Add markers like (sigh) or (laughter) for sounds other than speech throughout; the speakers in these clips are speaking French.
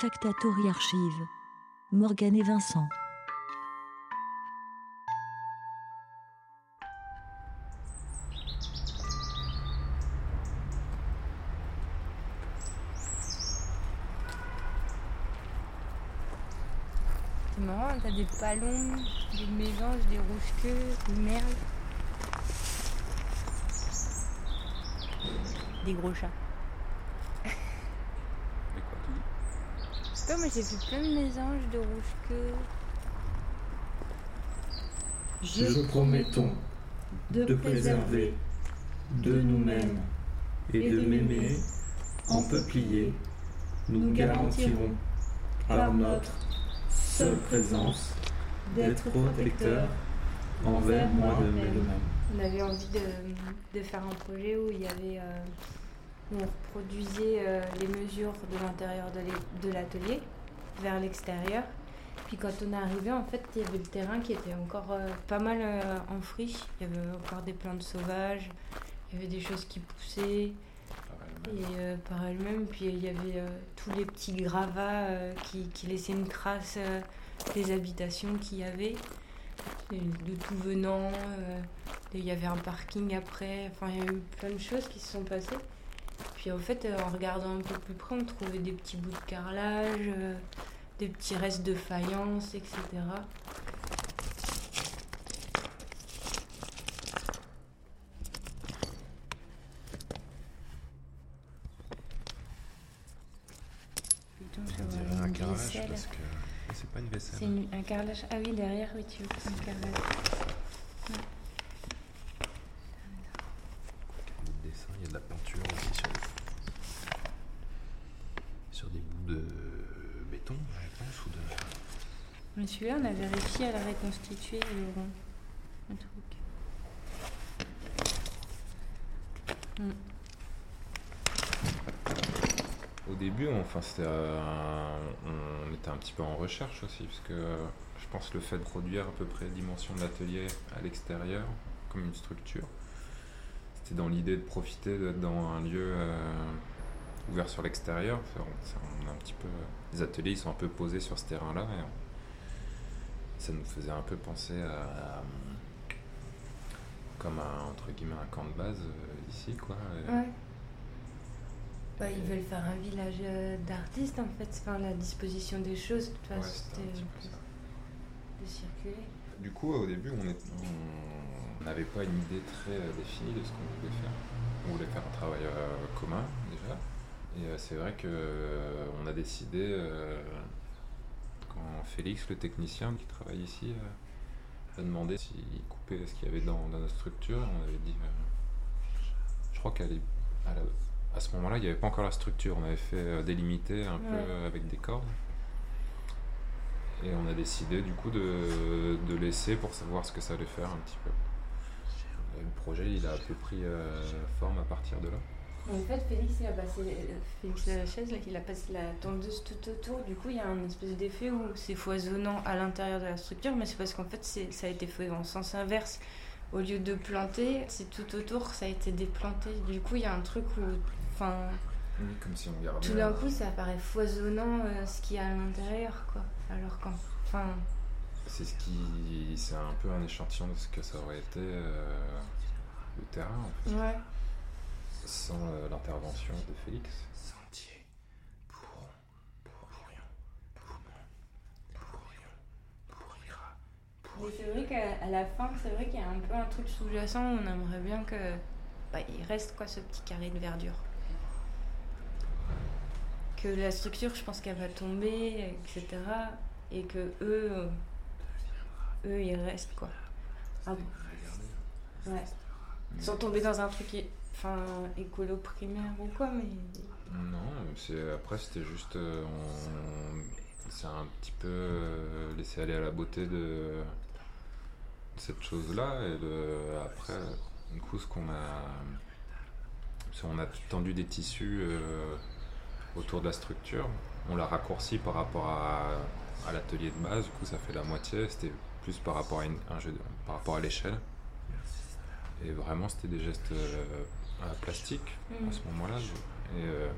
Factatori Archive. Morgane et Vincent. C'est marrant, t'as des palons, des mésanges, des rouges-queues, des merles. Des gros chats. Mais quoi Je sais pas, moi j'ai vu plein de mésanges, de rouges-queues. Je promettons de préserver de nous-mêmes et de m'aimer en peuplier. Nous garantirons par notre seule présence d'être protecteurs envers moi de même. On avait envie de, de faire un projet où il y avait. euh, où on reproduisait euh, les mesures de l'intérieur de l'atelier vers l'extérieur. Puis quand on est arrivé, en fait, il y avait le terrain qui était encore euh, pas mal euh, en friche. Il y avait encore des plantes sauvages, il y avait des choses qui poussaient et euh, par elles-mêmes. Puis il y avait tous les petits gravats qui, qui laissaient une trace des habitations qu'il y avait, et de tout venant. il y avait un parking après. Enfin, il y a eu plein de choses qui se sont passées. Puis en fait, euh, en regardant un peu plus près, on trouvait des petits bouts de carrelage, euh, des petits restes de faïence, etc. Putain, je vois un carrelage vaisselle. parce que c'est pas une vaisselle. C'est une- un carrelage. Ah oui, derrière, oui, tu veux un carrelage. Le dessin, il y a de la peinture aussi sur, sur des bouts de béton, je pense, ou de. Mais celui-là, on avait réussi à la reconstituer, rond. Un truc. Au début, on- enfin, c'était, euh, on était un petit peu en recherche aussi, parce que je pense le fait de produire à peu près dimension de l'atelier à l'extérieur, comme une structure, c'était dans l'idée de profiter d'être dans un lieu euh, ouvert sur l'extérieur. Enfin, a les ateliers, ils sont un peu posés sur ce terrain-là, ça nous faisait un peu penser à, à, comme un, entre guillemets un camp de base euh, ici, quoi. Et- Ouais. Bah, ils veulent faire un village euh, d'artistes en fait. Enfin, la disposition des choses, de toute Ouais, façon, c'était un c'était petit peu ça. de circuler. Du coup, au début, on est- on n'avait pas une idée très euh, définie de ce qu'on voulait faire. On voulait faire un travail euh, commun déjà. Et euh, c'est vrai que euh, on a décidé, euh, quand Félix, le technicien qui travaille ici, euh, a demandé s'il coupait ce qu'il y avait dans, dans notre structure, on avait dit. euh, je crois qu'à à ce moment-là, il n'y avait pas encore la structure. On avait fait euh, délimiter un peu Ouais. avec des cordes. Et on a décidé du coup de, de laisser pour savoir ce que ça allait faire un petit peu. Et le projet, il a un peu pris euh, forme à partir de là. En fait, Félix, il a passé, Félix Lachaise, là, il a passé la tondeuse tout autour. Du coup, il y a un espèce d'effet où c'est foisonnant à l'intérieur de la structure, mais c'est parce qu'en fait, ça a été fait en sens inverse. Au lieu de planter, c'est tout autour, ça a été déplanté. Du coup, il y a un truc où, enfin, Oui, comme si on gardait. tout d'un coup, ça paraît foisonnant euh, ce qu'il y a à l'intérieur, quoi. Alors qu'en, enfin, C'est ce qui, c'est un peu un échantillon de ce que ça aurait été euh, le terrain, en fait, ouais. Sans euh, l'intervention de Félix. Sentier pour pourrions, pourrions, pourrira. C'est vrai qu'à la fin, c'est vrai qu'il y a un peu un truc sous-jacent où on aimerait bien que bah, il reste quoi ce petit carré de verdure? Que la structure, je pense qu'elle va tomber, etc. Et que eux, euh, eux, ils restent quoi. Ah bon. Ouais. Sans tomber dans un truc, é- enfin, écolo primaire ou quoi, mais Non, c'est après c'était juste euh, on s'est un petit peu euh, laissé aller à la beauté de, cette chose-là et après du coup ce qu'on a c'est on a tendu des tissus euh, autour de la structure, on l'a raccourci par rapport à, l'atelier de base, du coup ça fait la moitié, c'était plus par rapport à une- un jeu de- par rapport à l'échelle. Et vraiment c'était des gestes à plastique à Mm. ce moment-là. Et euh,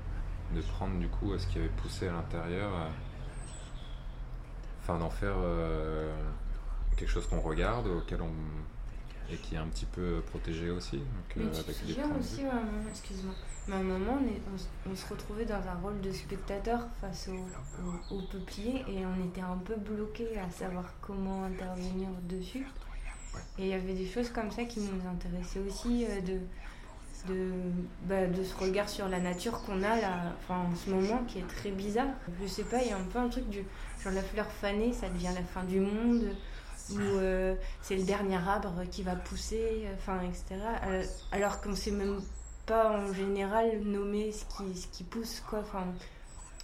de prendre du coup ce qui avait poussé à l'intérieur, euh, enfin d'en faire euh, quelque chose qu'on regarde, auquel on et qui est un petit peu protégé aussi. Donc, Mais euh, tu te avec des souviens points de aussi, à un moment, excuse-moi, mais à un moment, on, est- on s- on se retrouvait dans un rôle de spectateur face au, au, au peuplier et on était un peu bloqué à savoir comment intervenir dessus. Et il y avait des choses comme ça qui nous intéressaient aussi, euh, de, de, bah, de ce regard sur la nature qu'on a là, en ce moment, qui est très bizarre. Je sais pas, il y a un peu un truc du genre la fleur fanée, ça devient la fin du monde, ou euh, c'est le dernier arbre qui va pousser, enfin, etc. Euh, alors qu'on sait même pas en général nommer ce qui, ce qui pousse, quoi.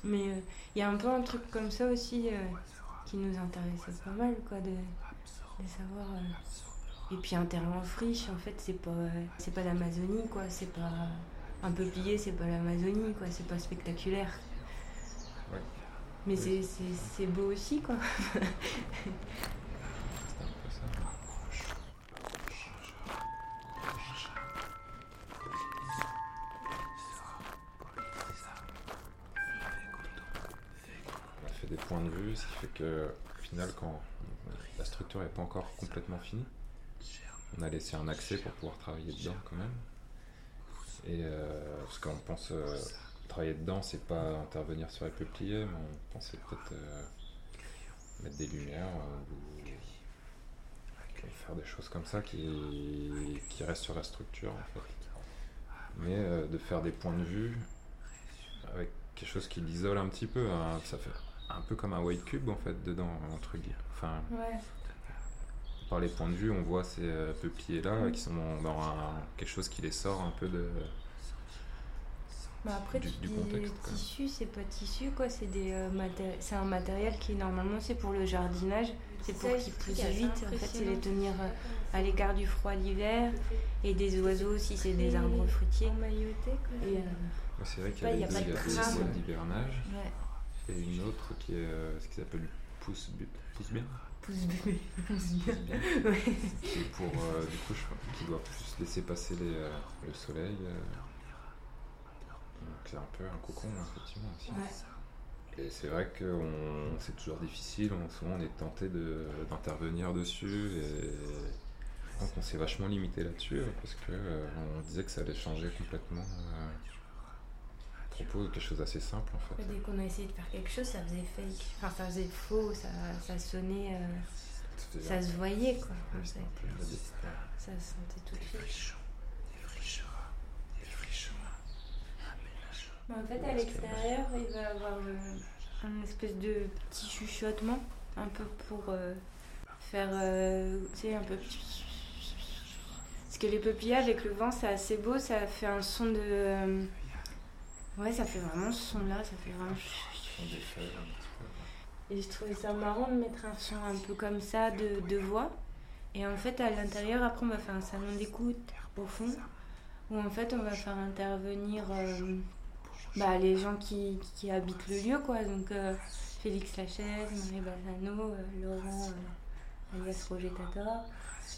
Mais euh, il y a un peu un truc comme ça aussi qui nous intéressait pas mal, quoi, de, de savoir. Et puis un terrain en friche, en fait, c'est pas, c'est pas l'Amazonie, quoi. C'est pas un peuplier, c'est pas l'Amazonie, quoi. C'est pas spectaculaire. Ouais. Mais Oui. c'est, c'est, c'est beau aussi, quoi. C'est un peu ça. On a fait des points de vue, ce qui fait que au final, quand la structure n'est pas encore complètement finie, on a laissé un accès pour pouvoir travailler dedans quand même. Et euh, parce qu'on pense euh, travailler dedans, c'est pas intervenir sur les peupliers, mais on pensait peut-être euh, mettre des lumières ou faire des choses comme ça qui, qui restent sur la structure en fait. Mais de faire des points de vue avec quelque chose qui l'isole un petit peu, hein, ça fait un peu comme un white cube en fait dedans entre guillemets. Enfin. Par les points de vue, on voit ces euh, peupliers là qui sont dans, un- quelque chose qui les sort un peu de. Bah après, Du- tu du contexte, tissu, c'est pas tissu, quoi. C'est des euh, maté- c'est un matériel qui normalement c'est pour le jardinage. C'est pour qu'ils poussent vite. En fait, c'est les tenir euh, à l'écart du froid l'hiver et des oiseaux si c'est des arbres fruitiers. Et, euh, Ouais, c'est vrai qu'il y a pas des d'hivernage ouais, et une autre qui est euh, ce qu'ils appellent pousse pousse bien. Bébé. (laughs) Ouais. Et pour euh, du coup, je crois qu'il doit plus laisser passer les, euh, le soleil. euh. Donc c'est un peu un cocon effectivement aussi. Ouais. Et c'est vrai que on- c'est toujours difficile, on, souvent on est tenté de- d'intervenir dessus et donc on s'est vachement limité là-dessus parce que euh, on disait que ça allait changer complètement euh, à propos de quelque chose d'assez simple en fait. Dès qu'on a essayé de faire quelque chose, ça faisait fake. Enfin, ça faisait faux, ça, ça sonnait. euh, ça se voyait, quoi. Ça se sentait tout de suite. Mais en fait, à l'extérieur, il va y avoir euh, un espèce de petit chuchotement, un peu pour euh, faire, euh, tu sais, un peu... Parce que les peupliers avec le vent, c'est assez beau, ça fait un son de... Ouais, ça fait vraiment ce son-là, ça fait vraiment... Et je trouvais ça marrant de mettre un son un peu comme ça de, de voix. Et en fait, à l'intérieur, après, on va faire un salon d'écoute au fond, où en fait, on va faire intervenir euh, bah, les gens qui, qui habitent le lieu, quoi. Donc, euh, Félix Lachaise, Marie Balsano, euh, Laurent, euh, alias Roger Tatar.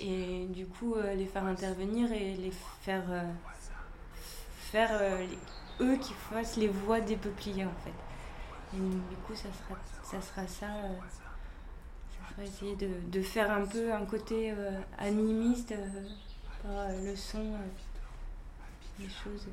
Et du coup, euh, les faire intervenir et les faire. euh, faire euh, les- eux qui fassent les voix des peupliers, en fait. Du coup, ça sera ça, sera ça euh, ça sera essayer de, de faire un peu un côté euh, animiste euh, par le son, des choses.